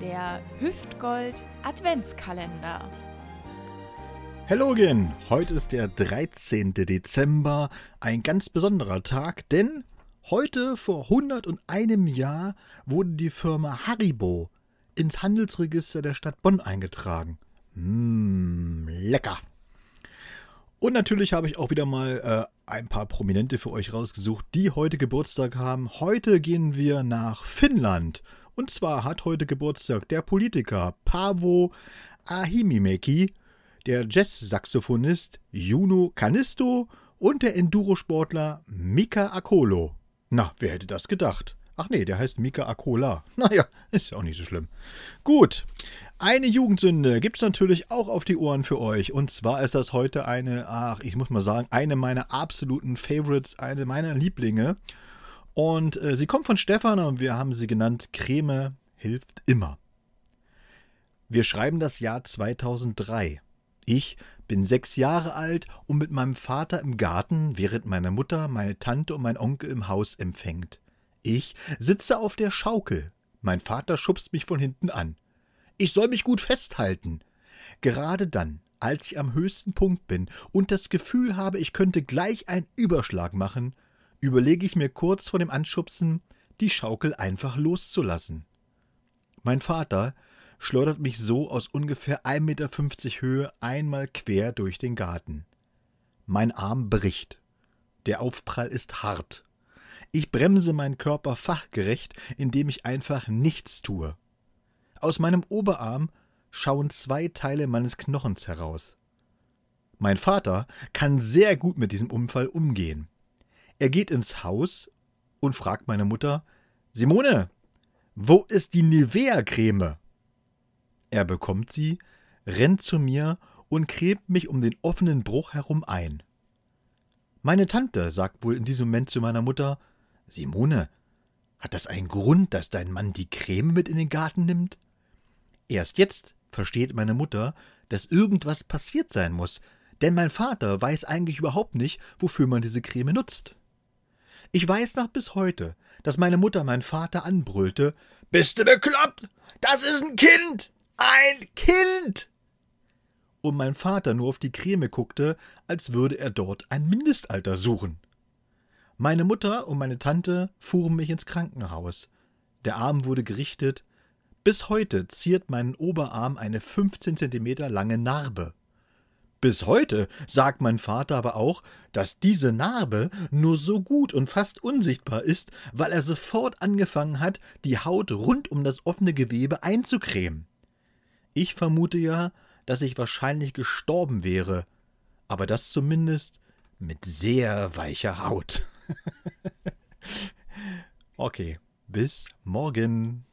der Hüftgold Adventskalender. Hallöchen, heute ist der 13. Dezember, ein ganz besonderer Tag, denn heute vor 101 Jahr wurde die Firma Haribo ins Handelsregister der Stadt Bonn eingetragen. Mmm, lecker. Und natürlich habe ich auch wieder mal äh, ein paar Prominente für euch rausgesucht, die heute Geburtstag haben. Heute gehen wir nach Finnland. Und zwar hat heute Geburtstag der Politiker Paavo Ahimimeki, der Jazz-Saxophonist Juno Canisto und der Endurosportler Mika Akolo. Na, wer hätte das gedacht? Ach nee, der heißt Mika Akola. Naja, ist ja auch nicht so schlimm. Gut, eine Jugendsünde gibt's natürlich auch auf die Ohren für euch. Und zwar ist das heute eine, ach, ich muss mal sagen, eine meiner absoluten Favorites, eine meiner Lieblinge. Und äh, sie kommt von Stefan und wir haben sie genannt Creme hilft immer. Wir schreiben das Jahr 2003. Ich bin sechs Jahre alt und mit meinem Vater im Garten, während meine Mutter, meine Tante und mein Onkel im Haus empfängt. Ich sitze auf der Schaukel. Mein Vater schubst mich von hinten an. Ich soll mich gut festhalten. Gerade dann, als ich am höchsten Punkt bin und das Gefühl habe, ich könnte gleich einen Überschlag machen, überlege ich mir kurz vor dem Anschubsen, die Schaukel einfach loszulassen. Mein Vater schleudert mich so aus ungefähr 1,50 Meter Höhe einmal quer durch den Garten. Mein Arm bricht. Der Aufprall ist hart. Ich bremse meinen Körper fachgerecht, indem ich einfach nichts tue. Aus meinem Oberarm schauen zwei Teile meines Knochens heraus. Mein Vater kann sehr gut mit diesem Unfall umgehen. Er geht ins Haus und fragt meine Mutter: Simone, wo ist die Nivea-Creme? Er bekommt sie, rennt zu mir und cremt mich um den offenen Bruch herum ein. Meine Tante sagt wohl in diesem Moment zu meiner Mutter: Simone, hat das einen Grund, dass dein Mann die Creme mit in den Garten nimmt? Erst jetzt versteht meine Mutter, dass irgendwas passiert sein muss, denn mein Vater weiß eigentlich überhaupt nicht, wofür man diese Creme nutzt. Ich weiß noch bis heute, dass meine Mutter meinen Vater anbrüllte: Bist du bekloppt? Das ist ein Kind! Ein Kind! Und mein Vater nur auf die Creme guckte, als würde er dort ein Mindestalter suchen. Meine Mutter und meine Tante fuhren mich ins Krankenhaus. Der Arm wurde gerichtet. Bis heute ziert meinen Oberarm eine 15 Zentimeter lange Narbe. Bis heute sagt mein Vater aber auch, dass diese Narbe nur so gut und fast unsichtbar ist, weil er sofort angefangen hat, die Haut rund um das offene Gewebe einzucremen. Ich vermute ja, dass ich wahrscheinlich gestorben wäre, aber das zumindest mit sehr weicher Haut. okay, bis morgen.